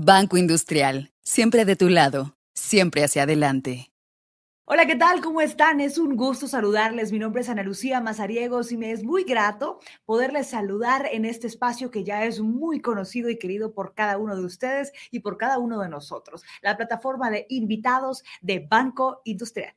Banco Industrial, siempre de tu lado, siempre hacia adelante. Hola, ¿qué tal? ¿Cómo están? Es un gusto saludarles. Mi nombre es Ana Lucía Mazariegos y me es muy grato poderles saludar en este espacio que ya es muy conocido y querido por cada uno de ustedes y por cada uno de nosotros, la plataforma de invitados de Banco Industrial.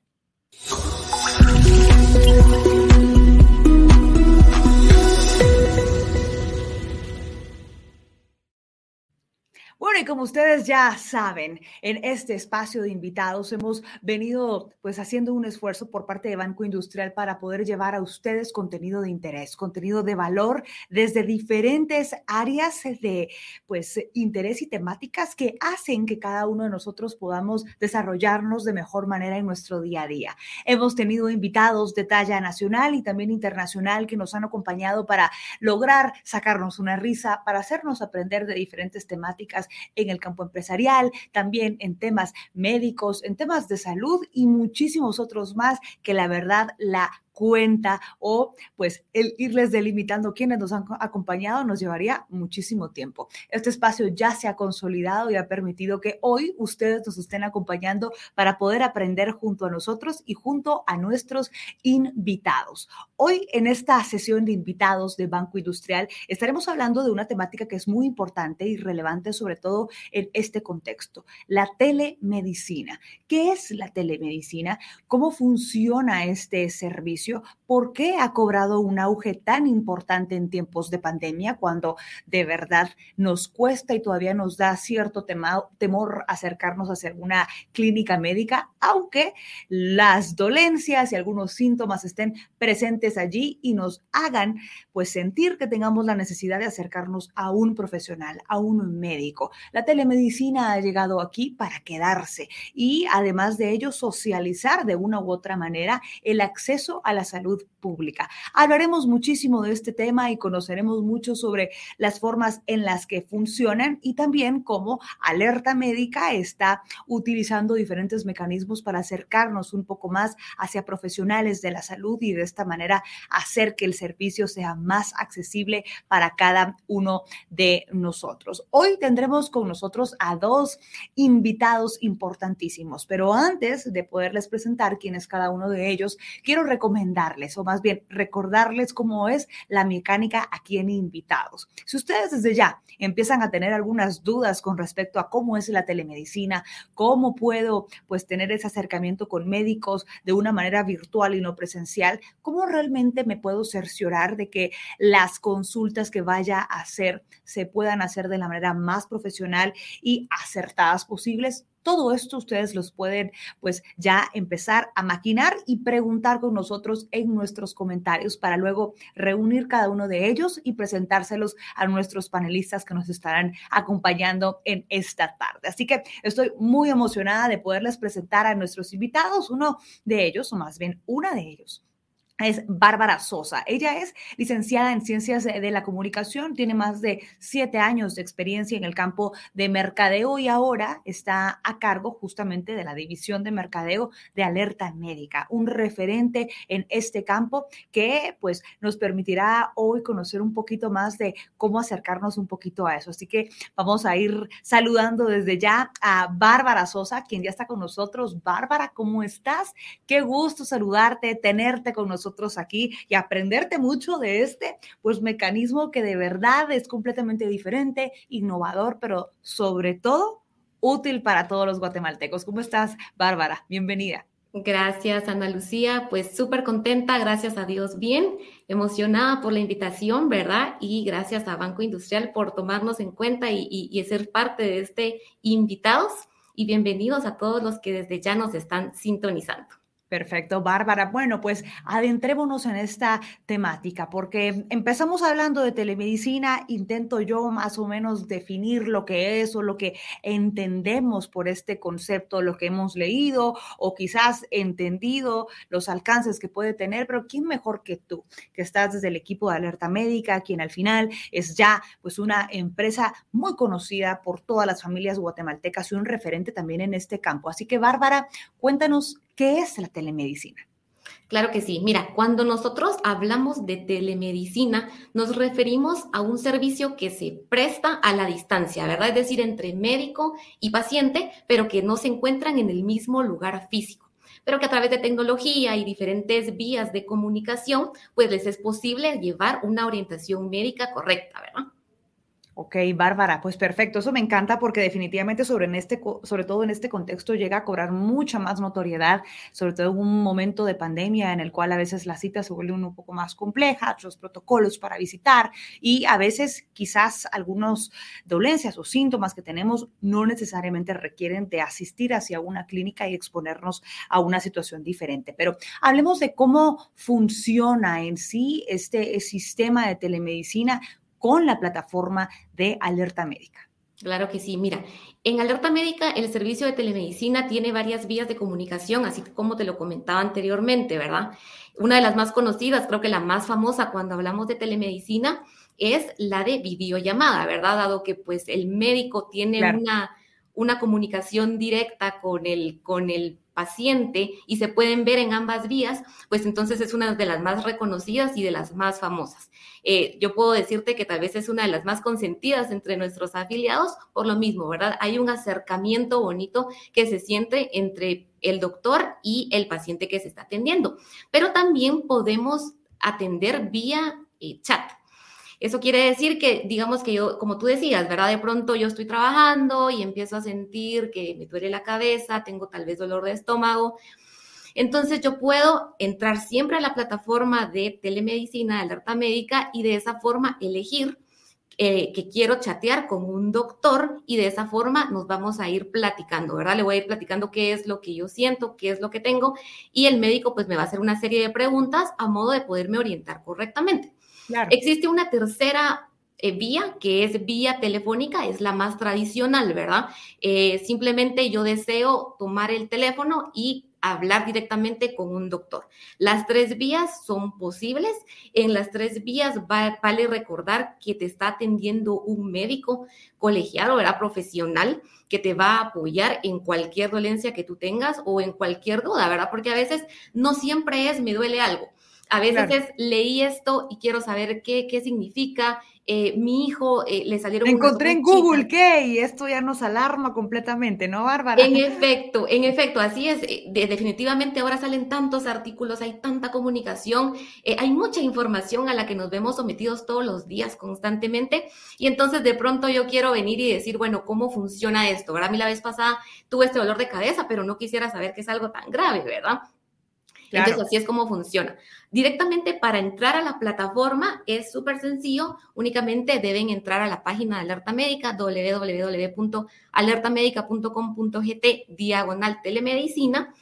Bueno, y como ustedes ya saben, en este espacio de invitados hemos venido pues haciendo un esfuerzo por parte de Banco Industrial para poder llevar a ustedes contenido de interés, contenido de valor desde diferentes áreas de pues interés y temáticas que hacen que cada uno de nosotros podamos desarrollarnos de mejor manera en nuestro día a día. Hemos tenido invitados de talla nacional y también internacional que nos han acompañado para lograr sacarnos una risa, para hacernos aprender de diferentes temáticas en el campo empresarial, también en temas médicos, en temas de salud y muchísimos otros más que la verdad la cuenta o pues el irles delimitando quienes nos han acompañado nos llevaría muchísimo tiempo. Este espacio ya se ha consolidado y ha permitido que hoy ustedes nos estén acompañando para poder aprender junto a nosotros y junto a nuestros invitados. Hoy en esta sesión de invitados de Banco Industrial estaremos hablando de una temática que es muy importante y relevante sobre todo en este contexto, la telemedicina. ¿Qué es la telemedicina? ¿Cómo funciona este servicio? ¿Por qué ha cobrado un auge tan importante en tiempos de pandemia cuando de verdad nos cuesta y todavía nos da cierto temor acercarnos hacia una clínica médica, aunque las dolencias y algunos síntomas estén presentes allí y nos hagan pues sentir que tengamos la necesidad de acercarnos a un profesional, a un médico. La telemedicina ha llegado aquí para quedarse y además de ello socializar de una u otra manera el acceso a la salud pública. Hablaremos muchísimo de este tema y conoceremos mucho sobre las formas en las que funcionan y también cómo Alerta Médica está utilizando diferentes mecanismos para acercarnos un poco más hacia profesionales de la salud y de esta manera hacer que el servicio sea más accesible para cada uno de nosotros. Hoy tendremos con nosotros a dos invitados importantísimos, pero antes de poderles presentar quién es cada uno de ellos, quiero recomendar recomendarles, o más bien recordarles cómo es la mecánica aquí en Invitados. Si ustedes desde ya empiezan a tener algunas dudas con respecto a cómo es la telemedicina, cómo puedo pues tener ese acercamiento con médicos de una manera virtual y no presencial, cómo realmente me puedo cerciorar de que las consultas que vaya a hacer se puedan hacer de la manera más profesional y acertadas posibles, todo esto ustedes los pueden pues ya empezar a maquinar y preguntar con nosotros en nuestros comentarios para luego reunir cada uno de ellos y presentárselos a nuestros panelistas que nos estarán acompañando en esta tarde. Así que estoy muy emocionada de poderles presentar a nuestros invitados, uno de ellos, o más bien una de ellos es Bárbara Sosa. Ella es licenciada en Ciencias de la Comunicación, tiene más de siete años de experiencia en el campo de mercadeo y ahora está a cargo justamente de la división de mercadeo de Alerta Médica, un referente en este campo que pues nos permitirá hoy conocer un poquito más de cómo acercarnos un poquito a eso. Así que vamos a ir saludando desde ya a Bárbara Sosa, quien ya está con nosotros. Bárbara, ¿cómo estás? Qué gusto saludarte, tenerte con nosotros aquí y aprenderte mucho de este pues mecanismo que de verdad es completamente diferente, innovador, pero sobre todo útil para todos los guatemaltecos. ¿Cómo estás, Bárbara? Bienvenida. Gracias, Ana Lucía. Pues súper contenta, gracias a Dios, bien, emocionada por la invitación, ¿verdad? Y gracias a Banco Industrial por tomarnos en cuenta y, y ser parte de este invitados. Y bienvenidos a todos los que desde ya nos están sintonizando. Perfecto, Bárbara. Bueno, pues adentrémonos en esta temática, porque empezamos hablando de telemedicina, intento yo más o menos definir lo que es o lo que entendemos por este concepto, lo que hemos leído o quizás entendido, los alcances que puede tener, pero ¿quién mejor que tú, que estás desde el equipo de alerta médica, quien al final es ya pues una empresa muy conocida por todas las familias guatemaltecas y un referente también en este campo? Así que, Bárbara, cuéntanos ¿Qué es la telemedicina? Claro que sí. Mira, cuando nosotros hablamos de telemedicina, nos referimos a un servicio que se presta a la distancia, ¿verdad? Es decir, entre médico y paciente, pero que no se encuentran en el mismo lugar físico pero que a través de tecnología y diferentes vías de comunicación, pues les es posible llevar una orientación médica correcta, ¿verdad? Ok, Bárbara, pues perfecto, eso me encanta porque definitivamente sobre, en este, sobre todo en este contexto llega a cobrar mucha más notoriedad, sobre todo en un momento de pandemia en el cual a veces las citas se vuelven un poco más complejas, los protocolos para visitar y a veces quizás algunas dolencias o síntomas que tenemos no necesariamente requieren de asistir hacia una clínica y exponernos a una situación diferente. Pero hablemos de cómo funciona en sí este sistema de telemedicina, con la plataforma de Alerta Médica. Claro que sí. Mira, en Alerta Médica el servicio de telemedicina tiene varias vías de comunicación, así como te lo comentaba anteriormente, ¿verdad? Una de las más conocidas, creo que la más famosa cuando hablamos de telemedicina, es la de videollamada, ¿verdad? Dado que pues el médico tiene una, una comunicación directa con el, con el paciente y se pueden ver en ambas vías, pues entonces es una de las más reconocidas y de las más famosas. Eh, yo puedo decirte que tal vez es una de las más consentidas entre nuestros afiliados por lo mismo, ¿verdad? Hay un acercamiento bonito que se siente entre el doctor y el paciente que se está atendiendo, pero también podemos atender vía eh, chat. Eso quiere decir que, digamos que yo, como tú decías, ¿verdad? De pronto yo estoy trabajando y empiezo a sentir que me duele la cabeza, tengo tal vez dolor de estómago. Entonces yo puedo entrar siempre a la plataforma de telemedicina, de alerta médica, y de esa forma elegir eh, que quiero chatear con un doctor y de esa forma nos vamos a ir platicando, ¿verdad? Le voy a ir platicando qué es lo que yo siento, qué es lo que tengo y el médico pues me va a hacer una serie de preguntas a modo de poderme orientar correctamente. Existe una tercera eh, vía, que es vía telefónica, es la más tradicional, ¿verdad? Eh, simplemente yo deseo tomar el teléfono y hablar directamente con un doctor. Las tres vías son posibles. En las tres vías vale recordar que te está atendiendo un médico colegiado, ¿verdad? Profesional que te va a apoyar en cualquier dolencia que tú tengas o en cualquier duda, ¿verdad? Porque a veces no siempre es me duele algo. A veces leí esto y quiero saber qué, qué significa. Eh, mi hijo eh, le salieron. Encontré en Google qué y esto ya nos alarma completamente, ¿no, Bárbara? En efecto, en efecto, así es. Eh, definitivamente ahora salen tantos artículos, hay tanta comunicación, hay mucha información a la que nos vemos sometidos todos los días constantemente. Y entonces de pronto yo quiero venir y decir, bueno, ¿cómo funciona esto? Ahora a mí la vez pasada tuve este dolor de cabeza, pero no quisiera saber que es algo tan grave, ¿verdad? Entonces, así es como funciona. Directamente para entrar a la plataforma es súper sencillo, únicamente deben entrar a la página de Alerta Médica, www.alertamedica.com.gt, diagonal telemedicina.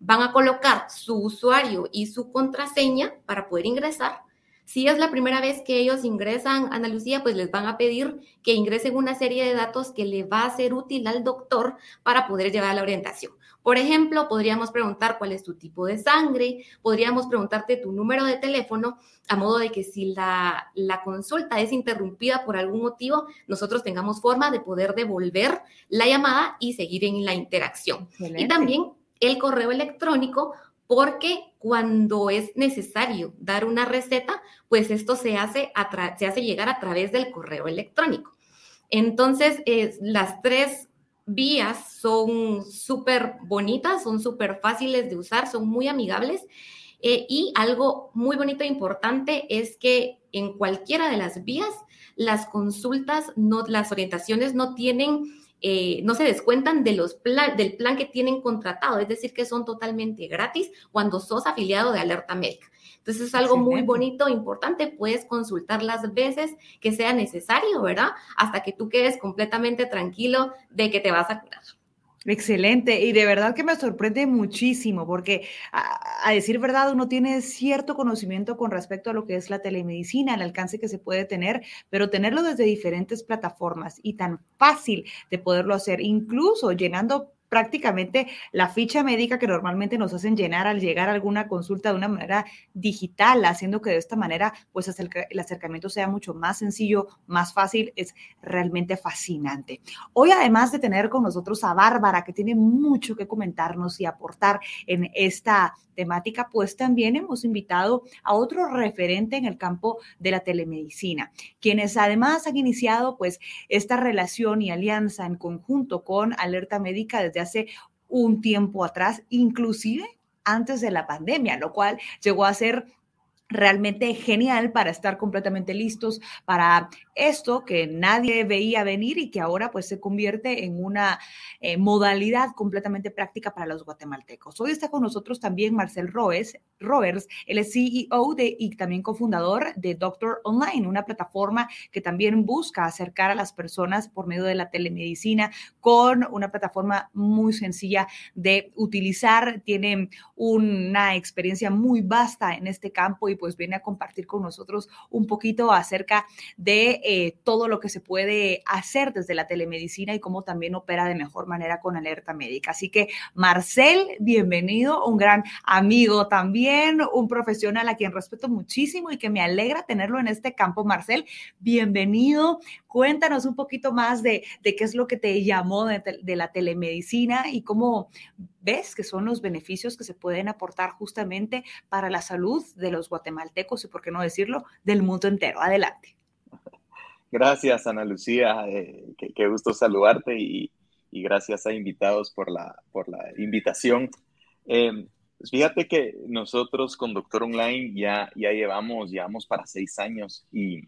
Van a colocar su usuario y su contraseña para poder ingresar. Si es la primera vez que ellos ingresan, Ana Lucía, pues les van a pedir que ingresen una serie de datos que le va a ser útil al doctor para poder llevar la orientación. Por ejemplo, podríamos preguntar cuál es tu tipo de sangre, podríamos preguntarte tu número de teléfono, a modo de que si la, consulta es interrumpida por algún motivo, nosotros tengamos forma de poder devolver la llamada y seguir en la interacción. Y también el correo electrónico, porque cuando es necesario dar una receta, pues esto se hace, se hace llegar a través del correo electrónico. Entonces, las tres vías son súper bonitas, son súper fáciles de usar, son muy amigables. Eh, y algo muy bonito e importante es que en cualquiera de las vías, las consultas, no, las orientaciones no tienen, eh, no se descuentan de los del plan que tienen contratado, es decir, que son totalmente gratis cuando sos afiliado de Alerta Médica. Entonces es algo muy bonito, importante, puedes consultar las veces que sea necesario, ¿verdad? Hasta que tú quedes completamente tranquilo de que te vas a curar. Excelente, y de verdad que me sorprende muchísimo, porque a, decir verdad, uno tiene cierto conocimiento con respecto a lo que es la telemedicina, el alcance que se puede tener, pero tenerlo desde diferentes plataformas y tan fácil de poderlo hacer, incluso llenando prácticamente la ficha médica que normalmente nos hacen llenar al llegar a alguna consulta de una manera digital, haciendo que de esta manera pues el acercamiento sea mucho más sencillo, más fácil, es realmente fascinante. Hoy además de tener con nosotros a Bárbara, que tiene mucho que comentarnos y aportar en esta temática, pues también hemos invitado a otro referente en el campo de la telemedicina, quienes además han iniciado pues esta relación y alianza en conjunto con Alerta Médica desde hace un tiempo atrás, inclusive antes de la pandemia, lo cual llegó a ser realmente genial para estar completamente listos para esto que nadie veía venir y que ahora pues se convierte en una eh, modalidad completamente práctica para los guatemaltecos. Hoy está con nosotros también Marcel Roes, Roberts, el CEO de, y también cofundador de Doctor Online, una plataforma que también busca acercar a las personas por medio de la telemedicina con una plataforma muy sencilla de utilizar. Tiene una experiencia muy vasta en este campo y pues viene a compartir con nosotros un poquito acerca de eh, todo lo que se puede hacer desde la telemedicina y cómo también opera de mejor manera con alerta médica. Así que Marcel, bienvenido, un gran amigo también, un profesional a quien respeto muchísimo y que me alegra tenerlo en este campo. Marcel, bienvenido. Cuéntanos un poquito más de, qué es lo que te llamó de, de la telemedicina y cómo ves que son los beneficios que se pueden aportar justamente para la salud de los guatemaltecos y, por qué no decirlo, del mundo entero. Adelante. Gracias, Ana Lucía. Eh, qué, gusto saludarte y, gracias a invitados por la, por la invitación. Pues fíjate que nosotros con Doctor Online ya, ya llevamos, llevamos para seis años y,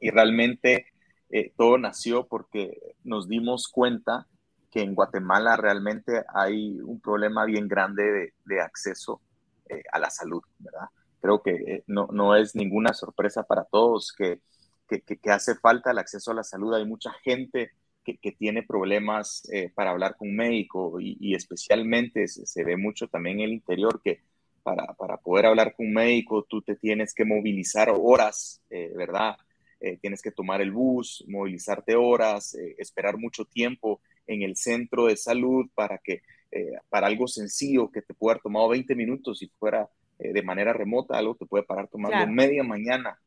realmente eh, todo nació porque nos dimos cuenta que en Guatemala realmente hay un problema bien grande de, acceso eh, a la salud, ¿verdad? Creo que no, no es ninguna sorpresa para todos que que, hace falta el acceso a la salud. Hay mucha gente que, tiene problemas eh, para hablar con un médico y, especialmente se, ve mucho también en el interior que para, poder hablar con un médico tú te tienes que movilizar horas, eh, ¿verdad? Eh, tienes que tomar el bus, movilizarte horas, esperar mucho tiempo en el centro de salud para que para algo sencillo que te pueda haber tomado 20 minutos si fuera de manera remota, algo te puede parar tomando media mañana,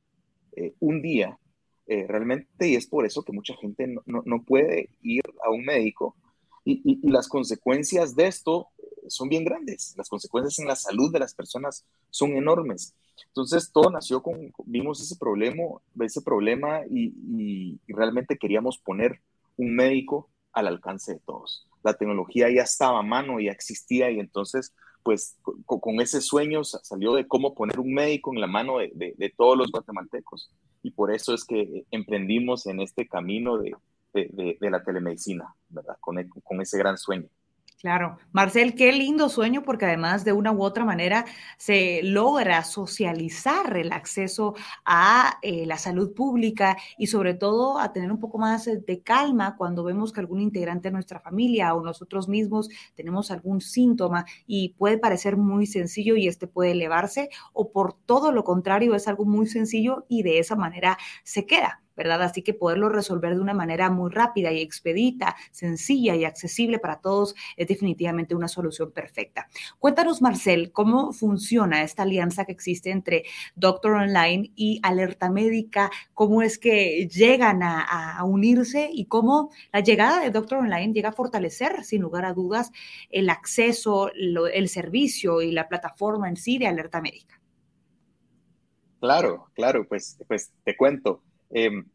un día, eh, realmente, y es por eso que mucha gente no, puede ir a un médico. Y, las consecuencias de esto eh, son bien grandes. Las consecuencias en la salud de las personas son enormes. Entonces, todo nació con, vimos ese problema, ese problema y, realmente queríamos poner un médico al alcance de todos. La tecnología ya estaba a mano, ya existía y entonces, pues, con, ese sueño salió de cómo poner un médico en la mano de todos los guatemaltecos y por eso es que emprendimos en este camino de, la telemedicina, ¿verdad? Con, e, con ese gran sueño. Claro, Marcel, qué lindo sueño porque además de una u otra manera se logra socializar el acceso a eh, la salud pública y sobre todo a tener un poco más de calma cuando vemos que algún integrante de nuestra familia o nosotros mismos tenemos algún síntoma y puede parecer muy sencillo y este puede elevarse o por todo lo contrario es algo muy sencillo y de esa manera se queda. ¿Verdad? Así que poderlo resolver de una manera muy rápida y expedita, sencilla y accesible para todos es definitivamente una solución perfecta. Cuéntanos, Marcel, cómo funciona esta alianza que existe entre Doctor Online y Alerta Médica, cómo es que llegan a, unirse y cómo la llegada de Doctor Online llega a fortalecer, sin lugar a dudas, el acceso, el servicio y la plataforma en sí de Alerta Médica. Claro, claro, pues, pues te cuento. Em,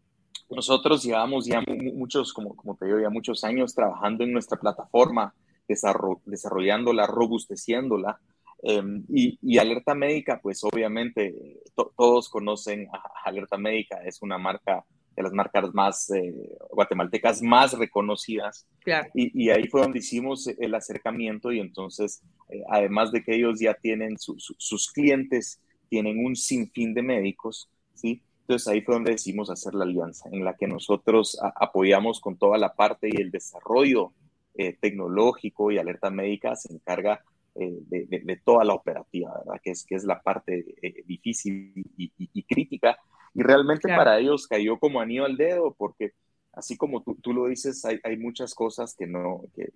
nosotros llevamos ya muchos, como, como te digo, ya muchos años trabajando en nuestra plataforma, desarrollándola, robusteciéndola. Em, y, Alerta Médica, pues obviamente todos conocen a Alerta Médica, es una marca de las marcas más eh, guatemaltecas más reconocidas. Y, ahí fue donde hicimos el acercamiento y entonces, eh, además de que ellos ya tienen sus clientes, tienen un sinfín de médicos, ¿sí? Entonces ahí fue donde decidimos hacer la alianza, en la que nosotros apoyamos con toda la parte y el desarrollo eh, tecnológico y alerta médica se encarga eh, de, toda la operativa, ¿verdad? Que es, que es la parte eh, difícil y, crítica. Y realmente para ellos cayó como anillo al dedo, porque así como tú, tú lo dices, hay, hay, muchas cosas que, no, que,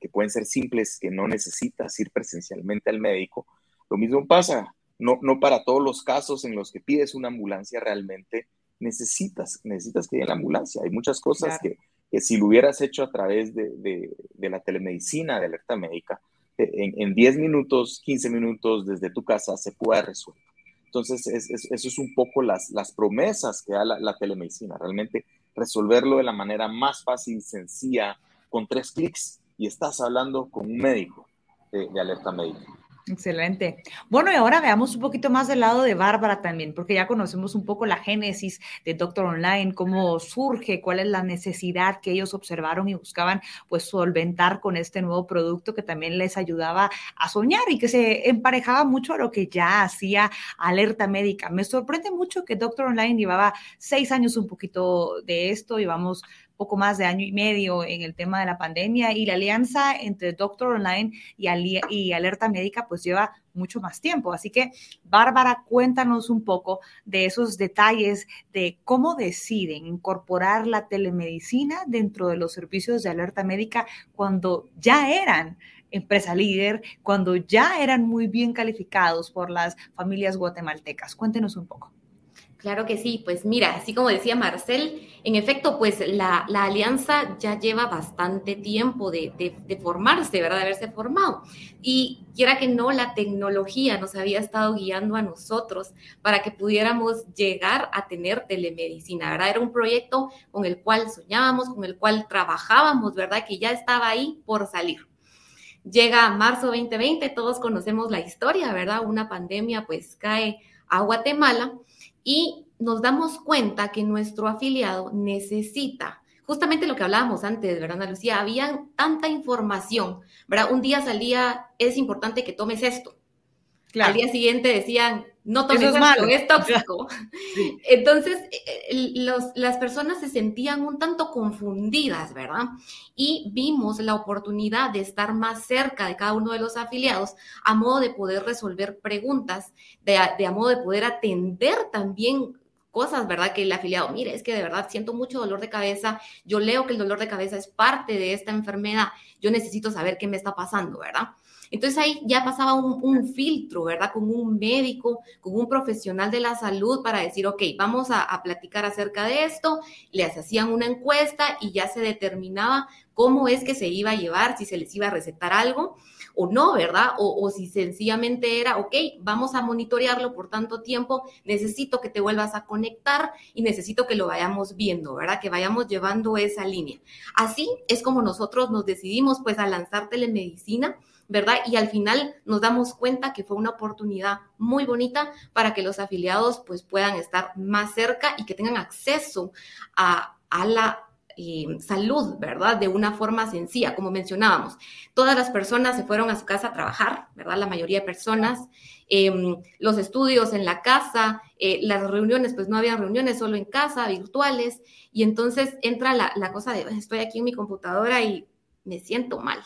que, pueden ser simples, que no necesitas ir presencialmente al médico. Lo mismo pasa, no, no para todos los casos en los que pides una ambulancia realmente necesitas, necesitas que llegue la ambulancia. Hay muchas cosas que, si lo hubieras hecho a través de, la telemedicina, de alerta médica, eh, en, 10 minutos, 15 minutos desde tu casa se puede resolver. Entonces, eso es un poco las, las promesas que da la, telemedicina, realmente resolverlo de la manera más fácil y sencilla con tres clics y estás hablando con un médico de alerta médica. Excelente. Bueno, y ahora veamos un poquito más del lado de Bárbara también, porque ya conocemos un poco la génesis de Doctor Online, cómo surge, cuál es la necesidad que ellos observaron y buscaban pues solventar con este nuevo producto que también les ayudaba a soñar y que se emparejaba mucho a lo que ya hacía Alerta Médica. Me sorprende mucho que Doctor Online llevaba seis años un poquito de esto, llevamos poco más de año y medio en el tema de la pandemia y la alianza entre Doctor Online y, y Alerta Médica pues lleva mucho más tiempo. Así que, Bárbara, cuéntanos un poco de esos detalles de cómo deciden incorporar la telemedicina dentro de los servicios de alerta médica cuando ya eran empresa líder, cuando ya eran muy bien calificados por las familias guatemaltecas. Cuéntenos un poco. Claro que sí, pues mira, así como decía Marcel, en efecto, pues la, alianza ya lleva bastante tiempo de, formarse, ¿verdad? De haberse formado. Y quiera que no, la tecnología nos había estado guiando a nosotros para que pudiéramos llegar a tener telemedicina, ¿verdad? Era un proyecto con el cual soñábamos, con el cual trabajábamos, ¿verdad? Que ya estaba ahí por salir. Llega marzo 2020, todos conocemos la historia, ¿verdad? Una pandemia pues cae a Guatemala y nos damos cuenta que nuestro afiliado necesita justamente lo que hablábamos antes, ¿verdad, Ana Lucía? Había tanta información, ¿verdad? Un día salía, es importante que tomes esto. Al día siguiente decían, no tomes esto, es, tóxico. Entonces, eh, las personas se sentían un tanto confundidas, ¿verdad? Y vimos la oportunidad de estar más cerca de cada uno de los afiliados a modo de poder resolver preguntas, de, de a modo de poder atender también cosas, ¿verdad? Que el afiliado, mire, es que de verdad siento mucho dolor de cabeza, yo leo que el dolor de cabeza es parte de esta enfermedad, yo necesito saber qué me está pasando, ¿verdad? Entonces ahí ya pasaba un, filtro, ¿verdad? Con un médico, con un profesional de la salud para decir, ok, vamos a, platicar acerca de esto, les hacían una encuesta y ya se determinaba cómo es que se iba a llevar, si se les iba a recetar algo o no, ¿verdad? O, si sencillamente era, ok, vamos a monitorearlo por tanto tiempo, necesito que te vuelvas a conectar y necesito que lo vayamos viendo, ¿verdad? Que vayamos llevando esa línea. Así es como nosotros nos decidimos pues a lanzar telemedicina. ¿Verdad? Y al final nos damos cuenta que fue una oportunidad muy bonita para que los afiliados pues puedan estar más cerca y que tengan acceso a, a la eh, salud, ¿verdad? De una forma sencilla, como mencionábamos. Todas las personas se fueron a su casa a trabajar, ¿verdad? La mayoría de personas. Em, los estudios en la casa, eh, las reuniones, pues no había reuniones, solo en casa, virtuales. Y entonces entra la, la cosa de, estoy aquí en mi computadora y me siento mal.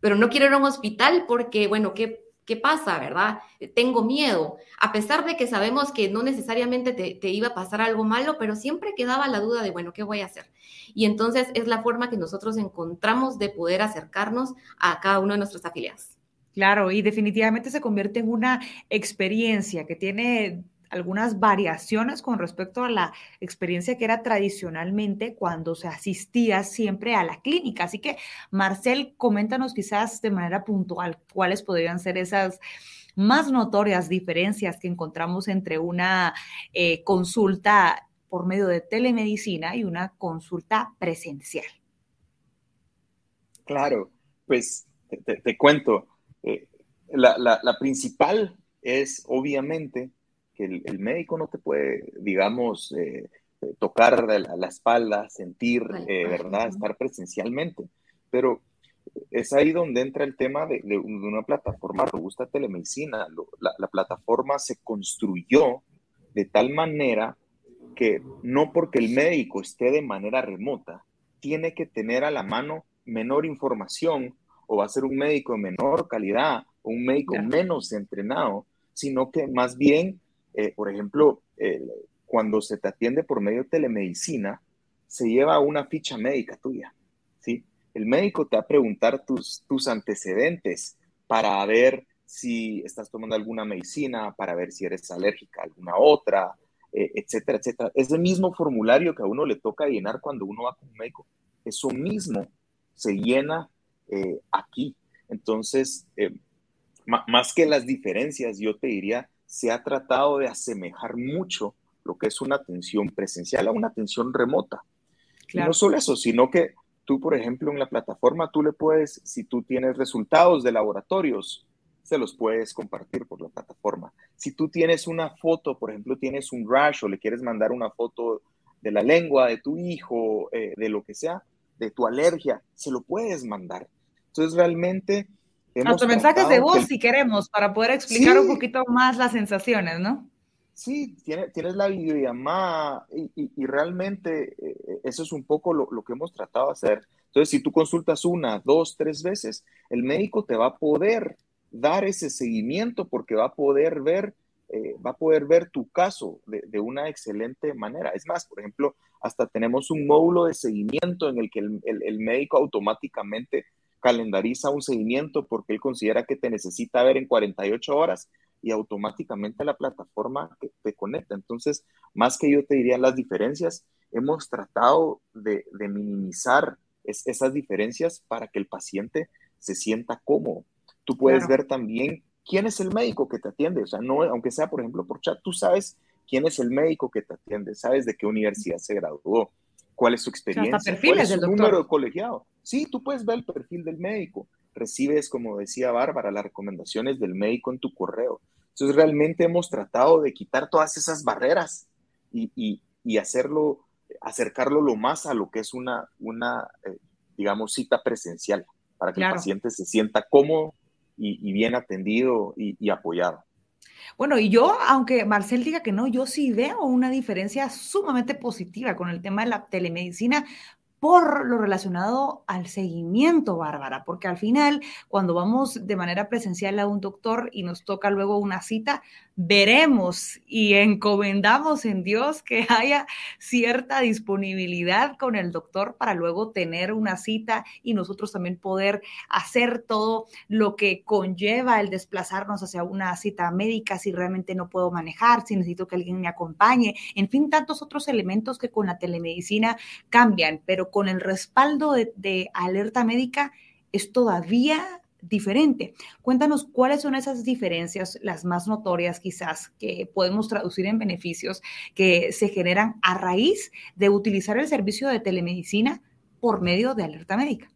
Pero no quiero ir a un hospital porque, bueno, ¿qué, ¿Qué pasa, verdad? Tengo miedo, a pesar de que sabemos que no necesariamente te, iba a pasar algo malo, pero siempre quedaba la duda de, bueno, ¿qué voy a hacer? Y entonces es la forma que nosotros encontramos de poder acercarnos a cada uno de nuestros afiliados. Claro, y definitivamente se convierte en una experiencia que tiene algunas variaciones con respecto a la experiencia que era tradicionalmente cuando se asistía siempre a la clínica. Así que, Marcel, coméntanos quizás de manera puntual cuáles podrían ser esas más notorias diferencias que encontramos entre una eh, consulta por medio de telemedicina y una consulta presencial. Claro, pues te, cuento, eh, la principal es obviamente que el, médico no te puede, digamos, eh, tocar la, la, espalda, sentir, eh, ¿verdad? Estar presencialmente. Pero es ahí donde entra el tema de, una plataforma robusta de telemedicina. la, la, plataforma se construyó de tal manera que no porque el médico esté de manera remota, tiene que tener a la mano menor información o va a ser un médico de menor calidad o un médico menos entrenado, sino que más bien eh, por ejemplo, cuando se te atiende por medio de telemedicina, se lleva una ficha médica tuya, ¿sí? el médico te va a preguntar tus, tus antecedentes para ver si estás tomando alguna medicina, para ver si eres alérgica a alguna otra, eh, etcétera, etcétera. Es el mismo formulario que a uno le toca llenar cuando uno va con un médico. Eso mismo se llena eh, aquí. Entonces, eh, más que las diferencias, yo te diría, se ha tratado de asemejar mucho lo que es una atención presencial a una atención remota. no solo eso, sino que tú, por ejemplo, en la plataforma, tú le puedes, si tú tienes resultados de laboratorios, se los puedes compartir por la plataforma. Si tú tienes una foto, por ejemplo, tienes un rash o le quieres mandar una foto de la lengua de tu hijo, eh, de lo que sea, de tu alergia, se lo puedes mandar. Entonces, realmente... Hasta mensajes de voz, si queremos, para poder explicar un poquito más las sensaciones, ¿no? Sí, tienes, tienes la videollamada y, y, realmente eh, eso es un poco lo, lo, que hemos tratado de hacer. Entonces, si tú consultas una, dos, tres veces, el médico te va a poder dar ese seguimiento porque va a poder ver, eh, va a poder ver tu caso de, de, una excelente manera. Es más, por ejemplo, hasta tenemos un módulo de seguimiento en el que el, el, el médico automáticamente calendariza un seguimiento porque él considera que te necesita ver en 48 horas y automáticamente la plataforma te, conecta. Entonces, más que yo te diría las diferencias, hemos tratado de, minimizar esas diferencias para que el paciente se sienta cómodo. Tú puedes ver también quién es el médico que te atiende, o sea, no, aunque sea por ejemplo por chat, tú sabes quién es el médico que te atiende, sabes de qué universidad se graduó, cuál es su experiencia, cuál es su número de colegiado. Sí, tú puedes ver el perfil del médico, recibes, como decía Bárbara, las recomendaciones del médico en tu correo. Entonces realmente hemos tratado de quitar todas esas barreras y, hacerlo, acercarlo lo más a lo que es una, una eh, digamos, cita presencial, para que el paciente se sienta cómodo y, bien atendido y apoyado. Bueno, y yo, aunque Marcel diga que no, yo sí veo una diferencia sumamente positiva con el tema de la telemedicina, por lo relacionado al seguimiento, Bárbara, porque al final, cuando vamos de manera presencial a un doctor y nos toca luego una cita, veremos y encomendamos en Dios que haya cierta disponibilidad con el doctor para luego tener una cita y nosotros también poder hacer todo lo que conlleva el desplazarnos hacia una cita médica si realmente no puedo manejar, si necesito que alguien me acompañe, en fin, tantos otros elementos que con la telemedicina cambian, pero con el respaldo de, alerta médica es todavía diferente. Cuéntanos cuáles son esas diferencias, las más notorias quizás, que podemos traducir en beneficios que se generan a raíz de utilizar el servicio de telemedicina por medio de alerta médica.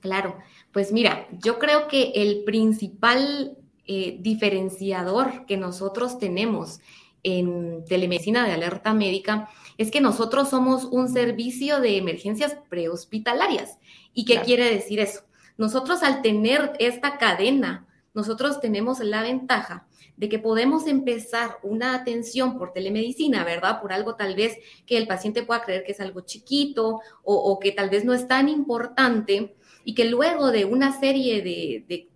Claro, pues mira, yo creo que el principal eh, diferenciador que nosotros tenemos en telemedicina de alerta médica es que nosotros somos un servicio de emergencias prehospitalarias. ¿Y qué quiere decir eso? Nosotros al tener esta cadena, nosotros tenemos la ventaja de que podemos empezar una atención por telemedicina, ¿verdad? Por algo tal vez que el paciente pueda creer que es algo chiquito o, que tal vez no es tan importante y que luego de una serie de,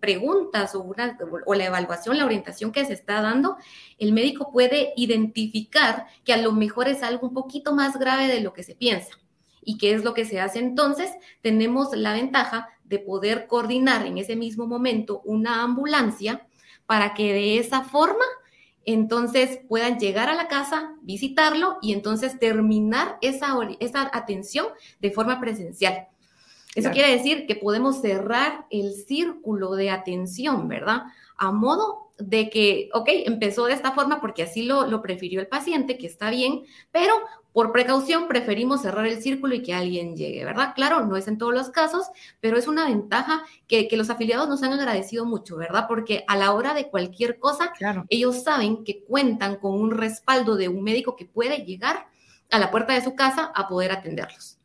preguntas o, una, o la evaluación, la orientación que se está dando, el médico puede identificar que a lo mejor es algo un poquito más grave de lo que se piensa. ¿Y qué es lo que se hace entonces? Tenemos la ventaja de poder coordinar en ese mismo momento una ambulancia para que de esa forma entonces puedan llegar a la casa, visitarlo y entonces terminar esa, esa atención de forma presencial. Eso quiere decir que podemos cerrar el círculo de atención, ¿verdad? A modo de que, ok, empezó de esta forma porque así lo, lo, prefirió el paciente, que está bien, pero por precaución preferimos cerrar el círculo y que alguien llegue, ¿verdad? Claro, no es en todos los casos, pero es una ventaja que, que los afiliados nos han agradecido mucho, ¿verdad? Porque a la hora de cualquier cosa, ellos saben que cuentan con un respaldo de un médico que puede llegar a la puerta de su casa a poder atenderlos.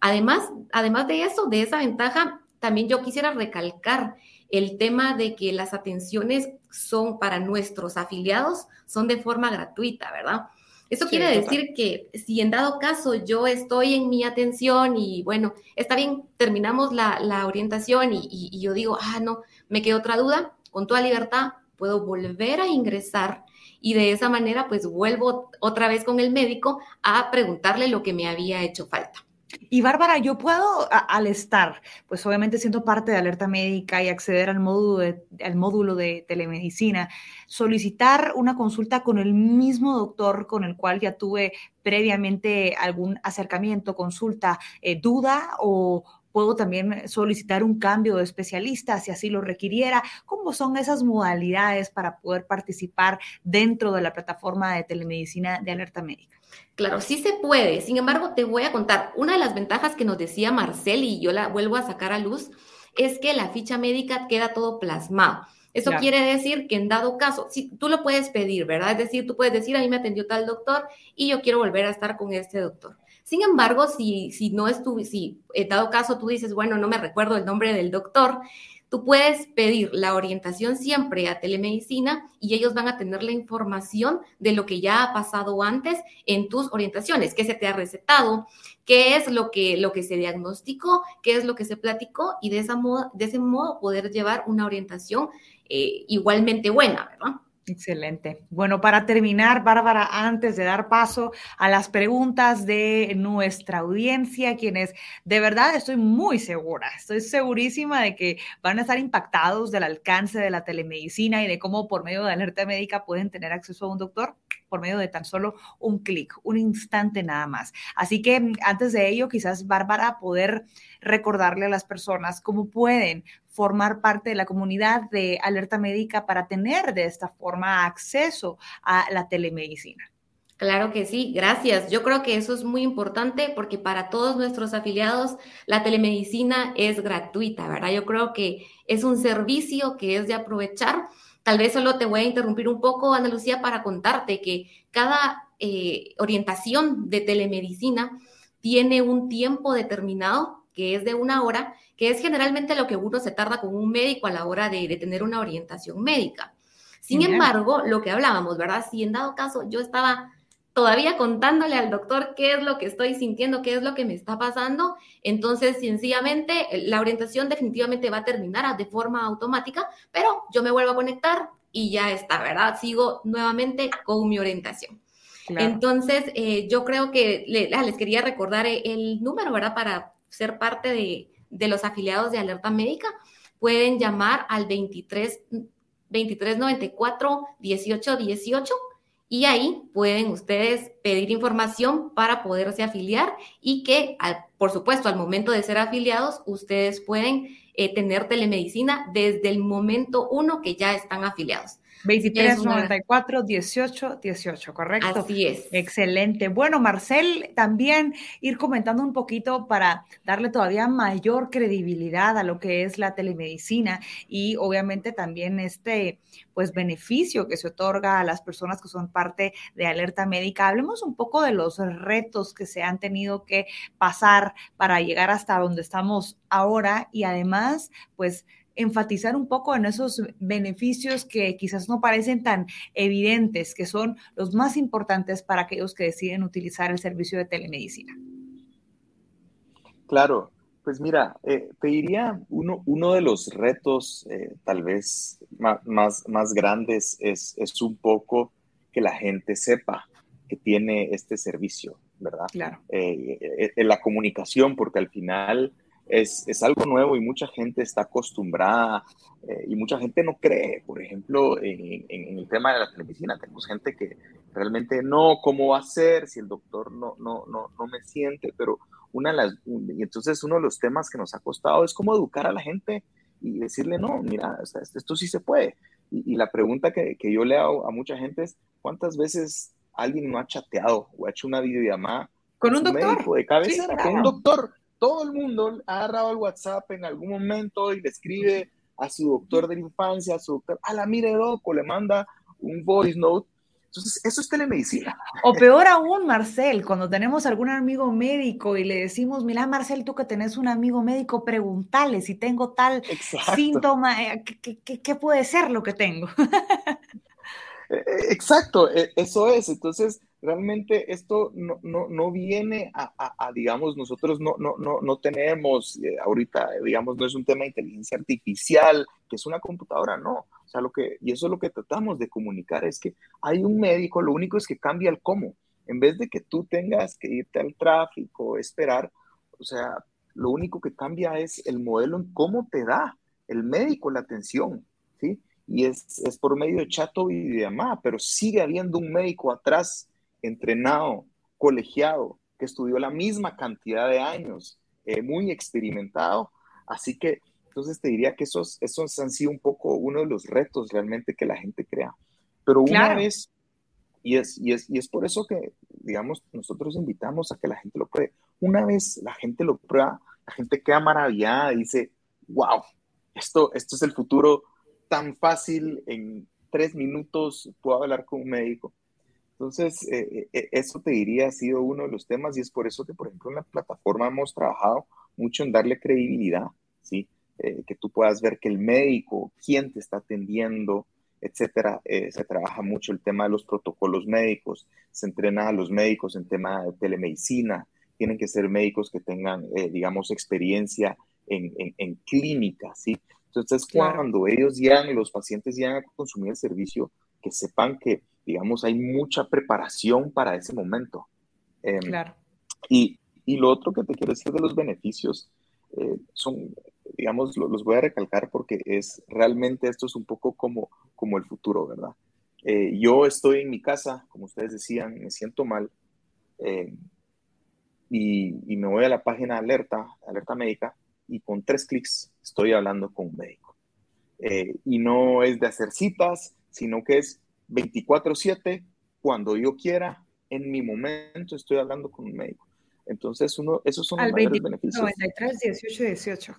Además, además de eso, de esa ventaja, también yo quisiera recalcar el tema de que las atenciones son para nuestros afiliados, son de forma gratuita, ¿verdad? Eso quiere decir que si en dado caso yo estoy en mi atención y bueno, está bien, terminamos la, orientación y, y, yo digo, ah, no, me quedó otra duda, con toda libertad puedo volver a ingresar y de esa manera pues vuelvo otra vez con el médico a preguntarle lo que me había hecho falta. Y Bárbara, yo puedo, al estar, pues obviamente siendo parte de Alerta Médica y acceder al módulo, de, al módulo de telemedicina, solicitar una consulta con el mismo doctor con el cual ya tuve previamente algún acercamiento, consulta, eh, duda o, Puedo también solicitar un cambio de especialista si así lo requiriera. ¿Cómo son esas modalidades para poder participar dentro de la plataforma de telemedicina de alerta médica? Claro, sí se puede. Sin embargo, te voy a contar, una de las ventajas que nos decía Marcel y yo la vuelvo a sacar a luz es que la ficha médica queda todo plasmado. Eso quiere decir que en dado caso, si tú lo puedes pedir, ¿verdad? Es decir, tú puedes decir, a mí me atendió tal doctor y yo quiero volver a estar con este doctor. Sin embargo, si, si no estuve, si dado caso tú dices, bueno, no me recuerdo el nombre del doctor, tú puedes pedir la orientación siempre a telemedicina y ellos van a tener la información de lo que ya ha pasado antes en tus orientaciones, qué se te ha recetado, qué es lo que, lo que se diagnosticó, qué es lo que se platicó y de, esa modo, de ese modo poder llevar una orientación eh, igualmente buena, ¿verdad? Excelente. Bueno, para terminar, Bárbara, antes de dar paso a las preguntas de nuestra audiencia, quienes de verdad estoy muy segura, estoy segurísima de que van a estar impactados del alcance de la telemedicina y de cómo por medio de alerta médica pueden tener acceso a un doctor por medio de tan solo un clic, un instante nada más. Así que mm, antes de ello, quizás Bárbara, poder recordarle a las personas cómo pueden formar parte de la comunidad de alerta médica para tener de esta forma acceso a la telemedicina. Claro que sí, gracias. Yo creo que eso es muy importante porque para todos nuestros afiliados la telemedicina es gratuita, ¿verdad? Yo creo que es un servicio que es de aprovechar Tal vez solo te voy a interrumpir un poco, Ana Lucía, para contarte que cada eh, orientación de telemedicina tiene un tiempo determinado, que es de una hora, que es generalmente lo que uno se tarda con un médico a la hora de, de tener una orientación médica. Sin embargo, lo que hablábamos, ¿verdad? Si en dado caso yo estaba todavía contándole al doctor qué es lo que estoy sintiendo, qué es lo que me está pasando. Entonces, sencillamente, la orientación definitivamente va a terminar de forma automática, pero yo me vuelvo a conectar y ya está, ¿verdad? Sigo nuevamente con mi orientación. Entonces, eh, yo creo que ah, les quería recordar el número, ¿verdad? Para ser parte de, de los afiliados de Alerta Médica, pueden llamar al 23 2394 1818 y ahí pueden ustedes pedir información para poderse afiliar y que, por supuesto, al momento de ser afiliados, ustedes pueden eh, tener telemedicina desde el momento uno que ya están afiliados. 23 94 18 18, ¿correcto? Así es. Excelente. Bueno, Marcel, también ir comentando un poquito para darle todavía mayor credibilidad a lo que es la telemedicina y obviamente también este pues beneficio que se otorga a las personas que son parte de alerta médica. Hablemos un poco de los retos que se han tenido que pasar para llegar hasta donde estamos ahora y además pues enfatizar un poco en esos beneficios que quizás no parecen tan evidentes, que son los más importantes para aquellos que deciden utilizar el servicio de telemedicina. Claro, pues mira, eh, te diría, uno, uno de los retos eh, tal vez más, más, grandes es, es, un poco que la gente sepa que tiene este servicio, ¿verdad? Claro. Eh, la comunicación, porque al final es, es, algo nuevo y mucha gente está acostumbrada eh, y mucha gente no cree, por ejemplo, en, en, el tema de la telemedicina. Tenemos gente que realmente no, ¿cómo va a ser si el doctor no, no, no, no me siente? Pero una de las, y entonces uno de los temas que nos ha costado es cómo educar a la gente y decirle, no, mira, esto sí se puede. Y, la pregunta que, que, yo le hago a mucha gente es, ¿cuántas veces alguien no ha chateado o ha hecho una videollamada con un doctor médico de cabecera, con un doctor? Todo el mundo ha agarrado el WhatsApp en algún momento y le escribe a su doctor de la infancia, a su doctor, a la mire doco, le manda un voice note. Entonces, eso es telemedicina. O peor aún, Marcel, cuando tenemos algún amigo médico y le decimos, mira, Marcel, tú que tenés un amigo médico, pregúntale si tengo tal síntoma, eh, ¿qué, qué puede ser lo que tengo? Eh, eh, exacto, eso es. Entonces, realmente esto no, no, no viene a, digamos, nosotros no, no, no, no tenemos, eh, ahorita, digamos, no es un tema de inteligencia artificial, que es una computadora, no. O sea, lo que, y eso es lo que tratamos de comunicar, es que hay un médico, lo único es que cambia el cómo. En vez de que tú tengas que irte al tráfico, esperar, o sea, lo único que cambia es el modelo en cómo te da el médico la atención, ¿sí? Y es, es por medio de chat o videollamada, pero sigue habiendo un médico atrás, entrenado, colegiado, que estudió la misma cantidad de años, eh, muy experimentado. Así que, entonces te diría que esos, esos han sido un poco uno de los retos realmente que la gente crea. Pero una vez, y es, y, es, y es por eso que, digamos, nosotros invitamos a que la gente lo pruebe. Una vez la gente lo prueba, la gente queda maravillada, dice, wow, esto, esto es el futuro tan fácil, en tres minutos puedo hablar con un médico. Entonces, eh, eh, eso te diría ha sido uno de los temas y es por eso que, por ejemplo, en la plataforma hemos trabajado mucho en darle credibilidad, ¿sí? Eh, que tú puedas ver que el médico, quién te está atendiendo, etcétera. se trabaja mucho el tema de los protocolos médicos, se entrena a los médicos en tema de telemedicina, tienen que ser médicos que tengan, digamos, experiencia en, en, clínica, ¿sí? Entonces, cuando ellos llegan, los pacientes llegan a consumir el servicio, que sepan que, digamos, hay mucha preparación para ese momento. Em, claro. Y, y, lo otro que te quiero decir de los beneficios eh, son, digamos, los voy a recalcar porque es realmente esto es un poco como, como el futuro, ¿verdad? Eh, yo estoy en mi casa, como ustedes decían, me siento mal eh, y, y, me voy a la página alerta, alerta médica, y con tres clics estoy hablando con un médico. Eh, y no es de hacer citas, sino que es 24/7, cuando yo quiera, en mi momento estoy hablando con un médico. Entonces, uno, esos son los mayores beneficios. 93, 18, 18.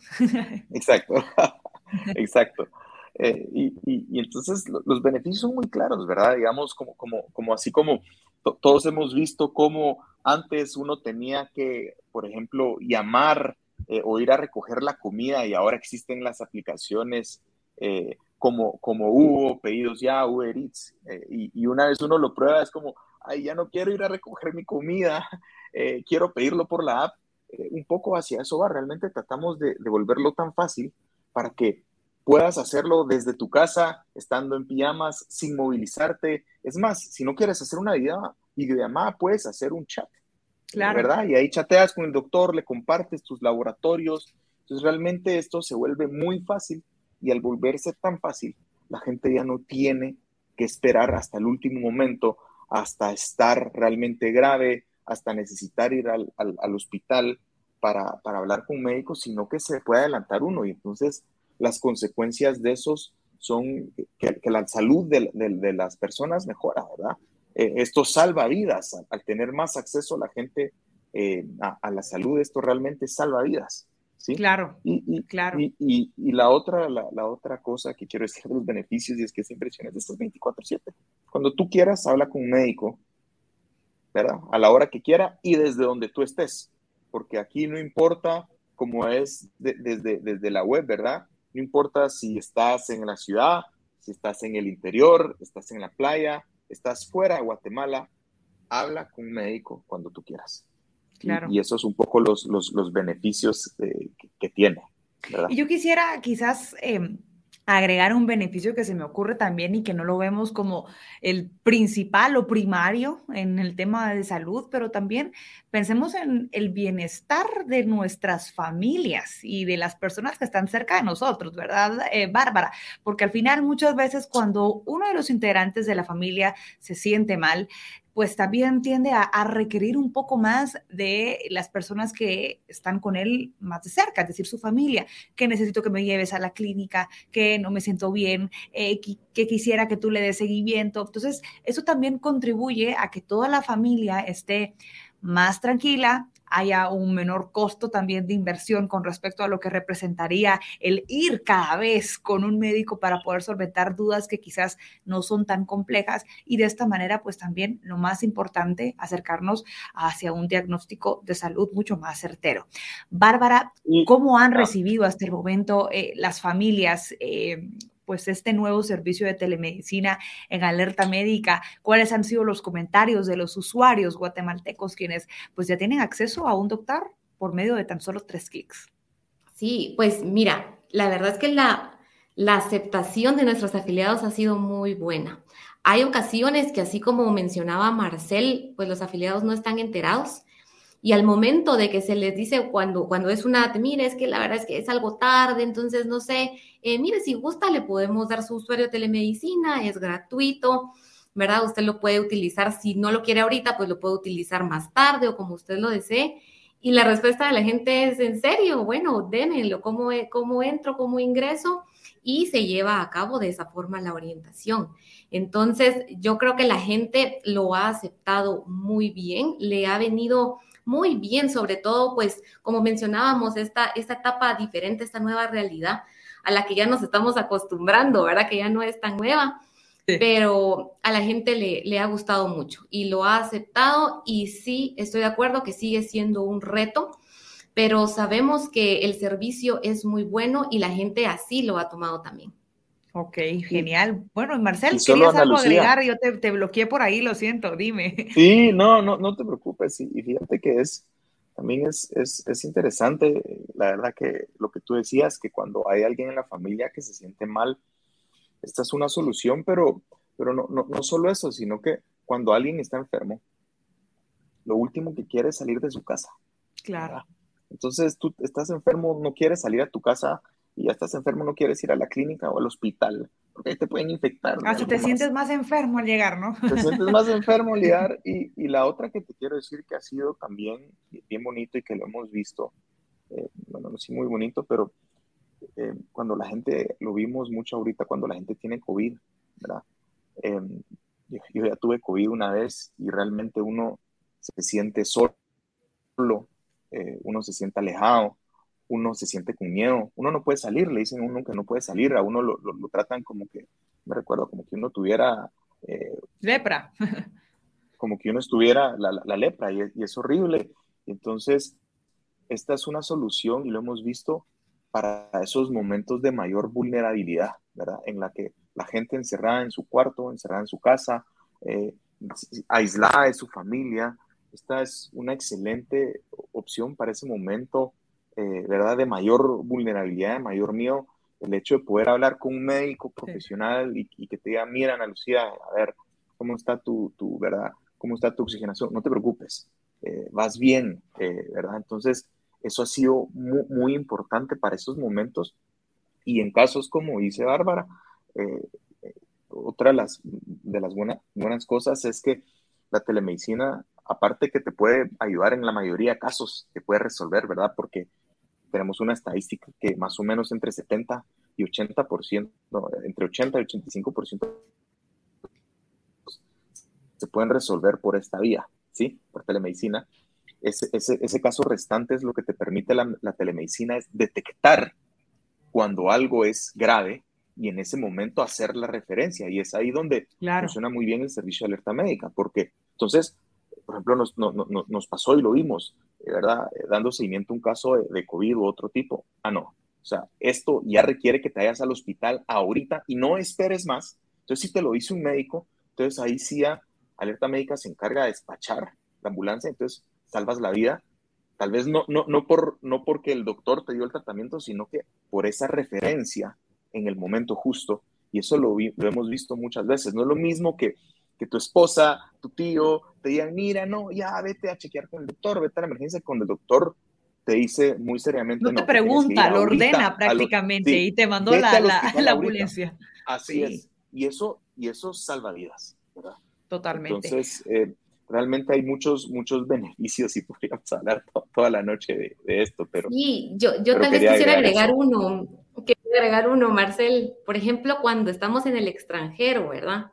Exacto, exacto. Eh, y, y, entonces los beneficios son muy claros, ¿verdad? Digamos, como, como, como así como todos hemos visto cómo antes uno tenía que, por ejemplo, llamar eh, o ir a recoger la comida y ahora existen las aplicaciones eh, como, como Hugo, pedidos ya, Uber Eats, eh, y, una vez uno lo prueba es como, ay, ya no quiero ir a recoger mi comida, quiero pedirlo por la app. un poco hacia eso va, realmente tratamos de, de volverlo tan fácil para que puedas hacerlo desde tu casa, estando en pijamas, sin movilizarte. Es más, si no quieres hacer una videollamada, puedes hacer un chat Claro. ¿Verdad? Y ahí chateas con el doctor, le compartes tus laboratorios. Entonces realmente esto se vuelve muy fácil y al volverse tan fácil, la gente ya no tiene que esperar hasta el último momento, hasta estar realmente grave, hasta necesitar ir al, al, hospital para, para, hablar con un médico, sino que se puede adelantar uno. Y entonces las consecuencias de esos son que, la salud de, las personas mejora, ¿verdad? Eh, esto salva vidas. Al, tener más acceso a la gente eh, a, la salud, esto realmente salva vidas. ¿Sí? Claro, y, claro. Y, la, otra, la, otra cosa que quiero decir de los beneficios y es que es impresionante, esto es 24/7. Cuando tú quieras, habla con un médico, ¿verdad? A la hora que quiera y desde donde tú estés, porque aquí no importa cómo es desde, desde la web, ¿verdad? No importa si estás en la ciudad, si estás en el interior, estás en la playa, estás fuera de Guatemala, habla con un médico cuando tú quieras. Claro. Y, eso es un poco los, los, los beneficios eh, que, tiene. Y yo quisiera quizás em, agregar un beneficio que se me ocurre también y que no lo vemos como el principal o primario en el tema de salud, pero también pensemos en el bienestar de nuestras familias y de las personas que están cerca de nosotros, ¿verdad, eh, Bárbara? Porque al final muchas veces cuando uno de los integrantes de la familia se siente mal, pues también tiende a, requerir un poco más de las personas que están con él más de cerca, es decir, su familia, que necesito que me lleves a la clínica, que no me siento bien, eh, que, quisiera que tú le des seguimiento. Entonces, eso también contribuye a que toda la familia esté más tranquila, haya un menor costo también de inversión con respecto a lo que representaría el ir cada vez con un médico para poder solventar dudas que quizás no son tan complejas y de esta manera pues también lo más importante acercarnos hacia un diagnóstico de salud mucho más certero. Bárbara, ¿cómo han recibido hasta el momento eh, las familias? Eh, pues este nuevo servicio de telemedicina en alerta médica, cuáles han sido los comentarios de los usuarios guatemaltecos quienes pues ya tienen acceso a un doctor por medio de tan solo tres clics. Sí, pues mira, la verdad es que la, la aceptación de nuestros afiliados ha sido muy buena. Hay ocasiones que así como mencionaba Marcel, pues los afiliados no están enterados y al momento de que se les dice cuando, cuando es una, mire, es que la verdad es que es algo tarde, entonces no sé, eh, mire, si gusta le podemos dar su usuario de telemedicina, es gratuito, ¿verdad? Usted lo puede utilizar, si no lo quiere ahorita, pues lo puede utilizar más tarde o como usted lo desee. Y la respuesta de la gente es, ¿en serio? Bueno, démenlo, ¿cómo, cómo entro, cómo ingreso? Y se lleva a cabo de esa forma la orientación. Entonces, yo creo que la gente lo ha aceptado muy bien, le ha venido muy bien, sobre todo, pues, como mencionábamos, esta, esta etapa diferente, esta nueva realidad a la que ya nos estamos acostumbrando, ¿verdad? Que ya no es tan nueva, pero a la gente le, le, ha gustado mucho y lo ha aceptado y sí, estoy de acuerdo que sigue siendo un reto, pero sabemos que el servicio es muy bueno y la gente así lo ha tomado también. Ok, genial. Bueno, Marcel, ¿querías algo agregar? Yo te, te, bloqueé por ahí, lo siento, dime. Sí, no, no, no te preocupes. Y fíjate que es, también es, es, es, interesante, la verdad que lo que tú decías, que cuando hay alguien en la familia que se siente mal, esta es una solución, pero, pero no, no, no solo eso, sino que cuando alguien está enfermo, lo último que quiere es salir de su casa. Claro. Entonces tú estás enfermo, no quieres salir a tu casa y ya estás enfermo, no quieres ir a la clínica o al hospital, porque ahí te pueden infectar. Ah, te sientes más enfermo al llegar, ¿no? Te sientes más enfermo al llegar. Y, y, la otra que te quiero decir que ha sido también bien bonito y que lo hemos visto, eh, bueno, no sí muy bonito, pero eh, cuando la gente, lo vimos mucho ahorita, cuando la gente tiene COVID, ¿verdad? Eh, yo, ya tuve COVID una vez y realmente uno se siente solo, uno se siente alejado, uno se siente con miedo, uno no puede salir, le dicen a uno que no puede salir, a uno lo, lo, tratan como que, me recuerdo, como que uno tuviera... Eh, lepra. como que uno estuviera la, la, lepra y, y, es horrible. Entonces, esta es una solución y lo hemos visto para esos momentos de mayor vulnerabilidad, ¿verdad? En la que la gente encerrada en su cuarto, encerrada en su casa, eh, aislada de su familia, esta es una excelente opción para ese momento eh, ¿verdad? De mayor vulnerabilidad, de mayor miedo, el hecho de poder hablar con un médico profesional y, que te diga, mira, Ana Lucía, a ver, ¿cómo está tu, tu ¿verdad? ¿Cómo está tu oxigenación? No te preocupes, eh, vas bien, eh, ¿verdad? Entonces, eso ha sido muy, muy, importante para esos momentos y en casos como dice Bárbara, otra de las, de las buenas, buenas cosas es que la telemedicina, aparte que te puede ayudar en la mayoría de casos, te puede resolver, ¿verdad? Porque tenemos una estadística que más o menos entre 70 y 80%, entre 80 y 85% se pueden resolver por esta vía, ¿sí? Por telemedicina. Ese, ese, ese caso restante es lo que te permite la, la, telemedicina, es detectar cuando algo es grave y en ese momento hacer la referencia. Y es ahí donde funciona muy bien el servicio de alerta médica, porque entonces, por ejemplo, nos, no, no, nos pasó y lo vimos, ¿verdad? Eh, dando seguimiento a un caso de, COVID u otro tipo. Ah, no. O sea, esto ya requiere que te vayas al hospital ahorita y no esperes más. Entonces, si te lo dice un médico, entonces ahí sí alerta médica se encarga de despachar la ambulancia, entonces salvas la vida. Tal vez no, no, no, por, no porque el doctor te dio el tratamiento, sino que por esa referencia en el momento justo. Y eso lo, lo hemos visto muchas veces. No es lo mismo que que tu esposa, tu tío, te digan, mira, no, ya vete a chequear con el doctor, vete a la emergencia con el doctor, te dice muy seriamente. No, te pregunta, lo ordena prácticamente y te mandó la, la, ambulancia. Así es. Y eso, y eso salva vidas, ¿verdad? Totalmente. Entonces, eh, realmente hay muchos, muchos beneficios y podríamos hablar toda la noche de, esto, pero... Sí, yo, yo tal vez quisiera agregar uno, quisiera agregar uno, Marcel, por ejemplo, cuando estamos en el extranjero, ¿verdad?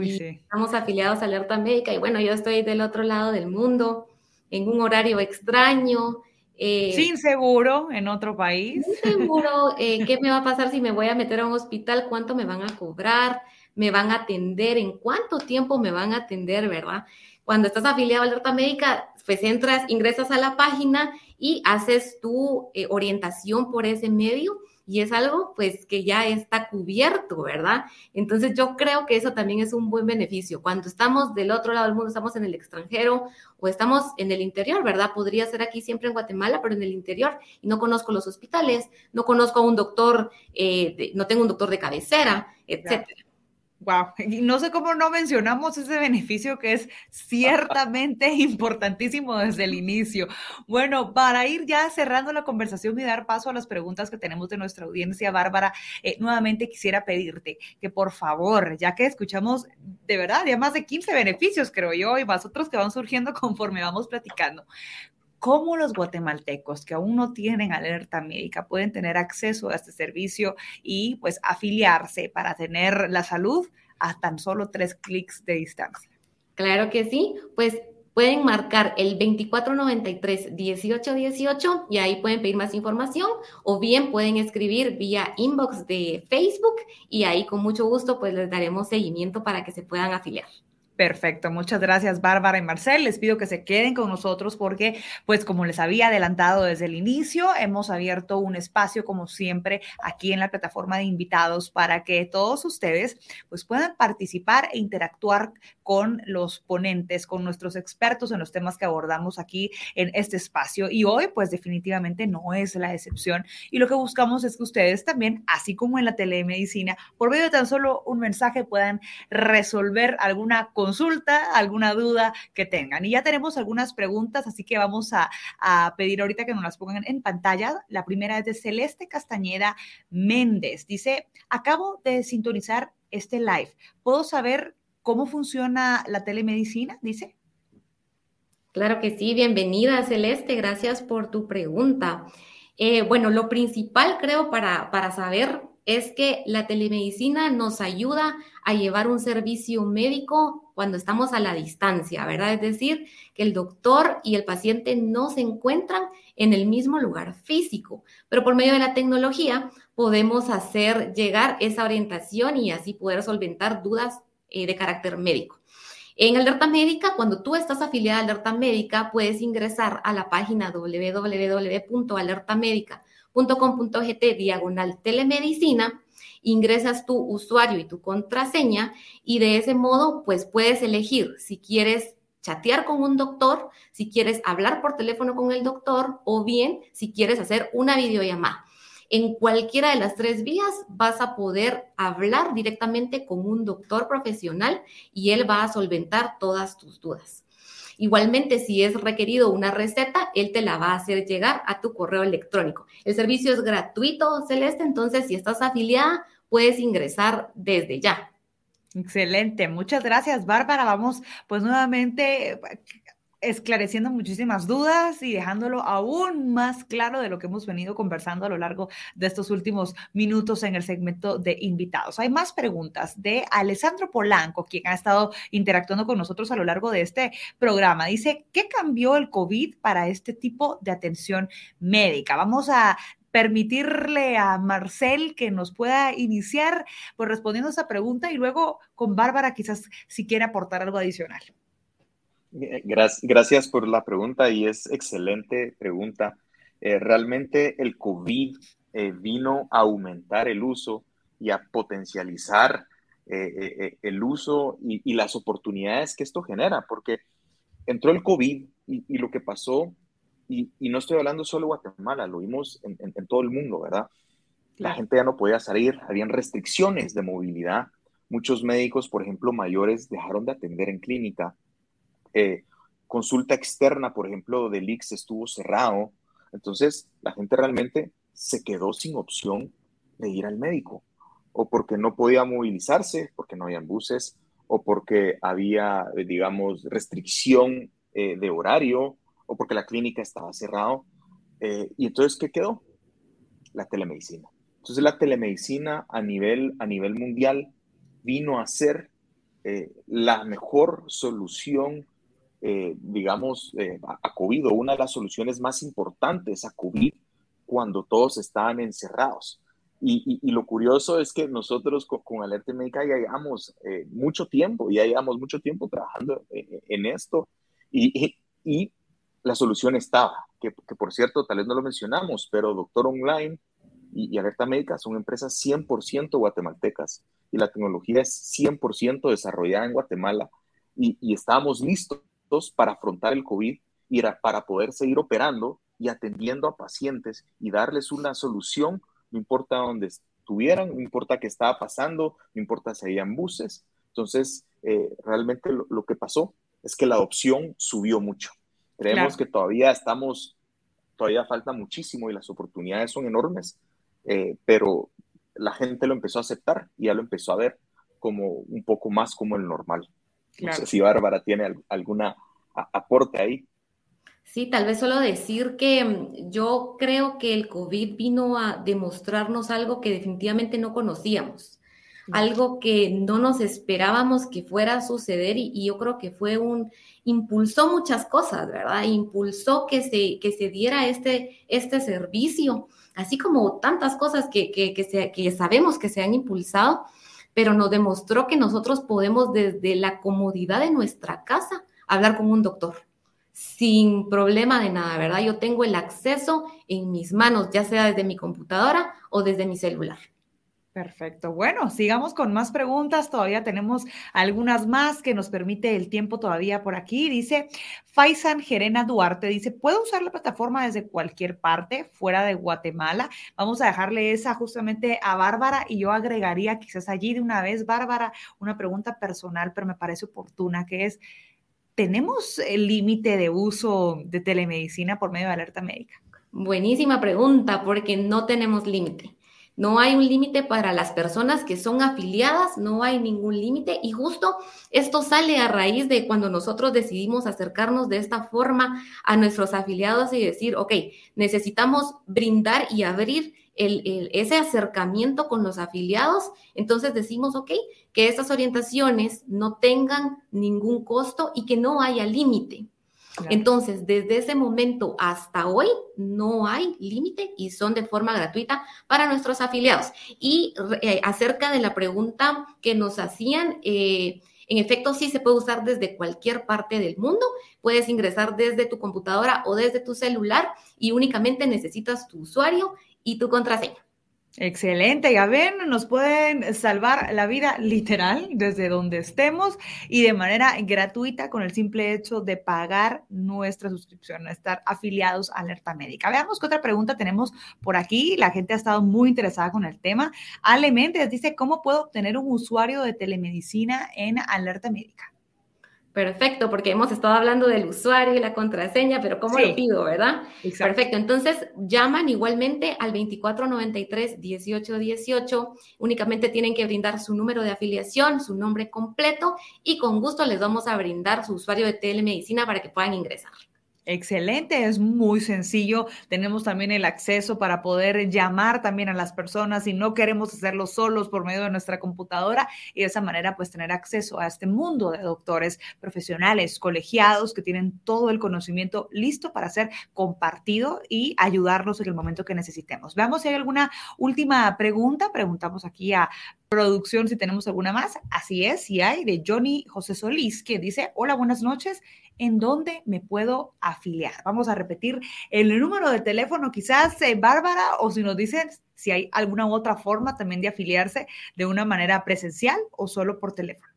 Estamos afiliados a Alerta Médica y bueno, yo estoy del otro lado del mundo, en un horario extraño. Eh, Sin seguro en otro país. Sin seguro, eh, ¿qué me va a pasar si me voy a meter a un hospital? ¿Cuánto me van a cobrar? ¿Me van a atender? ¿En cuánto tiempo me van a atender, verdad? Cuando estás afiliado a Alerta Médica, pues entras, ingresas a la página y haces tu eh, orientación por ese medio y es algo pues que ya está cubierto, ¿verdad? Entonces yo creo que eso también es un buen beneficio. Cuando estamos del otro lado del mundo, estamos en el extranjero o estamos en el interior, ¿verdad? Podría ser aquí siempre en Guatemala, pero en el interior y no conozco los hospitales, no conozco a un doctor, eh, no tengo un doctor de cabecera, etcétera. Wow, y no sé cómo no mencionamos ese beneficio que es ciertamente importantísimo desde el inicio. Bueno, para ir ya cerrando la conversación y dar paso a las preguntas que tenemos de nuestra audiencia, Bárbara, eh, nuevamente quisiera pedirte que por favor, ya que escuchamos de verdad ya más de 15 beneficios, creo yo, y más otros que van surgiendo conforme vamos platicando, cómo los guatemaltecos que aún no tienen alerta médica pueden tener acceso a este servicio y pues afiliarse para tener la salud a tan solo tres clics de distancia. Claro que sí, pues pueden marcar el 2493-1818 y ahí pueden pedir más información o bien pueden escribir vía inbox de Facebook y ahí con mucho gusto pues les daremos seguimiento para que se puedan afiliar. Perfecto, muchas gracias Bárbara y Marcel. Les pido que se queden con nosotros porque, pues como les había adelantado desde el inicio, hemos abierto un espacio como siempre aquí en la plataforma de invitados para que todos ustedes pues puedan participar e interactuar con los ponentes, con nuestros expertos en los temas que abordamos aquí en este espacio. Y hoy pues definitivamente no es la excepción. Y lo que buscamos es que ustedes también, así como en la telemedicina, por medio de tan solo un mensaje puedan resolver alguna consulta, alguna duda que tengan. Y ya tenemos algunas preguntas, así que vamos a, pedir ahorita que nos las pongan en pantalla. La primera es de Celeste Castañeda Méndez. Dice, acabo de sintonizar este live. ¿Puedo saber cómo funciona la telemedicina? Dice. Claro que sí, bienvenida Celeste, gracias por tu pregunta. Eh, bueno, lo principal creo para, para saber es que la telemedicina nos ayuda a llevar un servicio médico cuando estamos a la distancia, ¿verdad? Es decir, que el doctor y el paciente no se encuentran en el mismo lugar físico, pero por medio de la tecnología podemos hacer llegar esa orientación y así poder solventar dudas eh, de carácter médico. En Alerta Médica, cuando tú estás afiliada a Alerta Médica, puedes ingresar a la página www.alertamédica.com .com.gt diagonal telemedicina, ingresas tu usuario y tu contraseña y de ese modo pues puedes elegir si quieres chatear con un doctor, si quieres hablar por teléfono con el doctor o bien si quieres hacer una videollamada. En cualquiera de las tres vías vas a poder hablar directamente con un doctor profesional y él va a solventar todas tus dudas. Igualmente, si es requerido una receta, él te la va a hacer llegar a tu correo electrónico. El servicio es gratuito, Celeste, entonces si estás afiliada, puedes ingresar desde ya. Excelente, muchas gracias, Bárbara. Vamos, pues nuevamente esclareciendo muchísimas dudas y dejándolo aún más claro de lo que hemos venido conversando a lo largo de estos últimos minutos en el segmento de invitados. Hay más preguntas de Alessandro Polanco, quien ha estado interactuando con nosotros a lo largo de este programa. Dice, ¿qué cambió el COVID para este tipo de atención médica? Vamos a permitirle a Marcel que nos pueda iniciar pues respondiendo a esa pregunta y luego con Bárbara quizás si quiere aportar algo adicional. Eh, gracias por la pregunta y es excelente pregunta. Eh, realmente el COVID eh, vino a aumentar el uso y a potencializar el uso y, las oportunidades que esto genera, porque entró el COVID y, lo que pasó, y, no estoy hablando solo de Guatemala, lo vimos en, en todo el mundo, ¿verdad? La gente ya no podía salir, habían restricciones de movilidad. Muchos médicos, por ejemplo, mayores, dejaron de atender en clínica eh, consulta externa, por ejemplo, del IX estuvo cerrado. Entonces, la gente realmente se quedó sin opción de ir al médico, o porque no podía movilizarse, porque no habían buses, o porque había, eh, digamos, restricción eh, de horario, o porque la clínica estaba cerrado. y entonces, ¿qué quedó? La telemedicina. Entonces, la telemedicina a nivel, a nivel mundial vino a ser la mejor solución eh, digamos, eh, a COVID, una de las soluciones más importantes a COVID cuando todos estaban encerrados. Y, lo curioso es que nosotros con, Alerta Médica ya llevamos eh, mucho tiempo, ya llevamos mucho tiempo trabajando en esto y, y, la solución estaba, que, que, por cierto, tal vez no lo mencionamos, pero Doctor Online y, Alerta Médica son empresas 100% guatemaltecas y la tecnología es 100% desarrollada en Guatemala y, y estábamos listos para afrontar el COVID y para poder seguir operando y atendiendo a pacientes y darles una solución, no importa dónde tuvieran, no importa qué estaba pasando, no importa si habían buses. Entonces, eh, realmente lo, que pasó es que la adopción subió mucho. Creemos que todavía estamos, todavía falta muchísimo y las oportunidades son enormes, eh, pero la gente lo empezó a aceptar y ya lo empezó a ver como un poco más como el normal. No sé si Bárbara tiene alguna aporte ahí. Sí, tal vez solo decir que mm, yo creo que el COVID vino a demostrarnos algo que definitivamente no conocíamos, algo que no nos esperábamos que fuera a suceder y, yo creo que fue un, impulsó muchas cosas, ¿verdad? Impulsó que se, que se diera este, este servicio, así como tantas cosas que, que, que sabemos que se han impulsado, pero nos demostró que nosotros podemos desde la comodidad de nuestra casa hablar con un doctor sin problema de nada, ¿verdad? Yo tengo el acceso en mis manos, ya sea desde mi computadora o desde mi celular. Perfecto. Bueno, sigamos con más preguntas. Todavía tenemos algunas más que nos permite el tiempo todavía por aquí. Dice Faisan Gerena Duarte, dice, ¿puedo usar la plataforma desde cualquier parte fuera de Guatemala? Vamos a dejarle esa justamente a Bárbara y yo agregaría quizás allí de una vez, Bárbara, una pregunta personal, pero me parece oportuna, que es, ¿tenemos el límite de uso de telemedicina por medio de alerta médica? Buenísima pregunta, porque no tenemos límite. No hay un límite para las personas que son afiliadas, no hay ningún límite y justo esto sale a raíz de cuando nosotros decidimos acercarnos de esta forma a nuestros afiliados y decir, ok, necesitamos brindar y abrir ese acercamiento con los afiliados, entonces decimos, ok, que estas orientaciones no tengan ningún costo y que no haya límite. Entonces, desde ese momento hasta hoy no hay límite y son de forma gratuita para nuestros afiliados. Y eh, acerca de la pregunta que nos hacían, eh, en efecto, sí se puede usar desde cualquier parte del mundo. Puedes ingresar desde tu computadora o desde tu celular y únicamente necesitas tu usuario y tu contraseña. Excelente, ya ven, nos pueden salvar la vida literal desde donde estemos y de manera gratuita con el simple hecho de pagar nuestra suscripción, estar afiliados a Alerta Médica. Veamos qué otra pregunta tenemos por aquí. La gente ha estado muy interesada con el tema. Ale Méndez dice, ¿cómo puedo obtener un usuario de telemedicina en Alerta Médica? Perfecto, porque hemos estado hablando del usuario y la contraseña, pero ¿cómo lo pido, verdad? Perfecto, entonces llaman igualmente al 2493-1818, únicamente tienen que brindar su número de afiliación, su nombre completo y con gusto les vamos a brindar su usuario de telemedicina para que puedan ingresar. Excelente, es muy sencillo. Tenemos también el acceso para poder llamar también a las personas y no queremos hacerlo solos por medio de nuestra computadora y de esa manera pues tener acceso a este mundo de doctores profesionales, colegiados que tienen todo el conocimiento listo para ser compartido y ayudarnos en el momento que necesitemos. Veamos si hay alguna última pregunta. Preguntamos aquí a producción si tenemos alguna más. Así es, si hay, de Johnny José Solís, que dice, hola, buenas noches en dónde me puedo afiliar. Vamos a repetir el número de teléfono, quizás eh, Bárbara, o si nos dicen si hay alguna otra forma también de afiliarse de una manera presencial o solo por teléfono.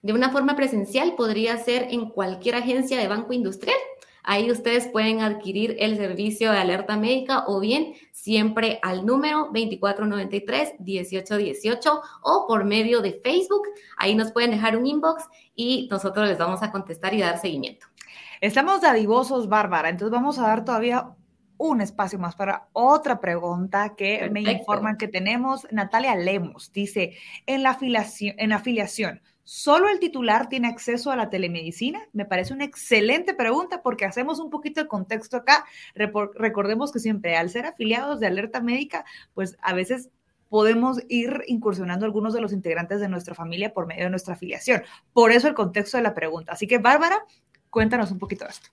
De una forma presencial podría ser en cualquier agencia de banco industrial. Ahí ustedes pueden adquirir el servicio de alerta médica o bien siempre al número 2493-1818 o por medio de Facebook. Ahí nos pueden dejar un inbox y nosotros les vamos a contestar y dar seguimiento. Estamos dadivosos, Bárbara, entonces vamos a dar todavía un espacio más para otra pregunta que me informan que tenemos. Natalia Lemos dice, en la afiliación, en afiliación, ¿solo el titular tiene acceso a la telemedicina? Me parece una excelente pregunta porque hacemos un poquito de contexto acá. Recordemos que siempre al ser afiliados de alerta médica, pues a veces podemos ir incursionando algunos de los integrantes de nuestra familia por medio de nuestra afiliación. Por eso el contexto de la pregunta. Así que, Bárbara, cuéntanos un poquito de esto.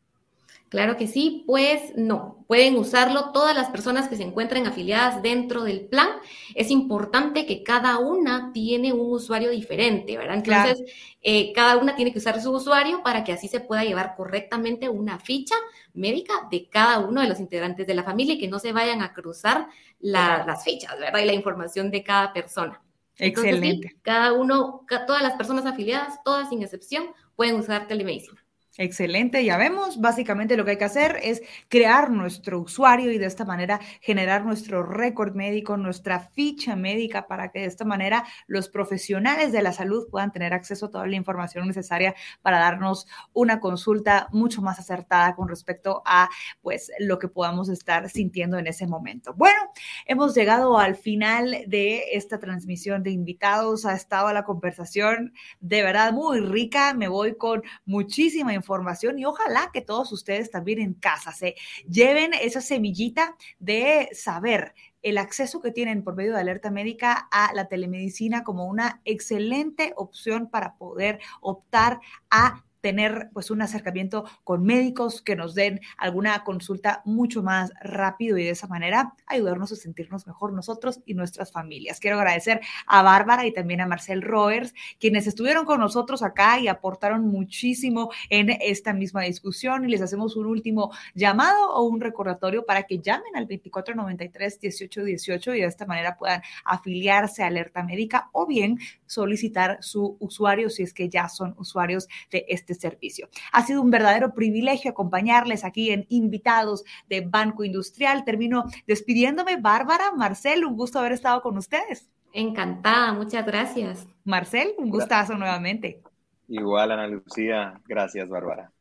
Claro que sí, pues no, pueden usarlo todas las personas que se encuentren afiliadas dentro del plan. Es importante que cada una tiene un usuario diferente, ¿verdad? Entonces, eh, cada una tiene que usar su usuario para que así se pueda llevar correctamente una ficha médica de cada uno de los integrantes de la familia y que no se vayan a cruzar las fichas, ¿verdad? Y la información de cada persona. Excelente. cada uno, todas las personas afiliadas, todas sin excepción, pueden usar telemedicina. Excelente, ya vemos. Básicamente lo que hay que hacer es crear nuestro usuario y de esta manera generar nuestro récord médico, nuestra ficha médica para que de esta manera los profesionales de la salud puedan tener acceso a toda la información necesaria para darnos una consulta mucho más acertada con respecto a pues lo que podamos estar sintiendo en ese momento. Bueno, hemos llegado al final de esta transmisión de invitados. Ha estado la conversación de verdad muy rica. Me voy con muchísima información información y ojalá que todos ustedes también en casa se lleven esa semillita de saber el acceso que tienen por medio de alerta médica a la telemedicina como una excelente opción para poder optar a tener pues un acercamiento con médicos que nos den alguna consulta mucho más rápido y de esa manera ayudarnos a sentirnos mejor nosotros y nuestras familias. Quiero agradecer a Bárbara y también a Marcel Roers, quienes estuvieron con nosotros acá y aportaron muchísimo en esta misma discusión y les hacemos un último llamado o un recordatorio para que llamen al 2493 1818 y de esta manera puedan afiliarse a Alerta Médica o bien solicitar su usuario si es que ya son usuarios de este servicio. Ha sido un verdadero privilegio acompañarles aquí en Invitados de Banco Industrial. Termino despidiéndome. Bárbara, Marcel, un gusto haber estado con ustedes. Encantada, muchas gracias. Marcel, un gustazo nuevamente. Igual, Ana Lucía, gracias, Bárbara.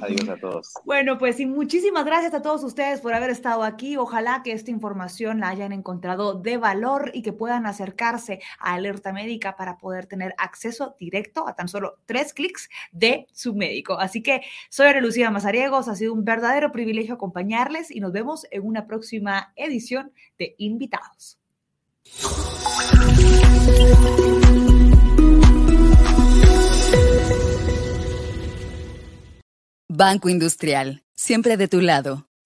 Adiós a todos. Bueno, pues y muchísimas gracias a todos ustedes por haber estado aquí. Ojalá que esta información la hayan encontrado de valor y que puedan acercarse a Alerta Médica para poder tener acceso directo a tan solo tres clics de su médico. Así que soy Ana Lucía Mazariegos, ha sido un verdadero privilegio acompañarles y nos vemos en una próxima edición de Invitados. Banco Industrial, siempre de tu lado.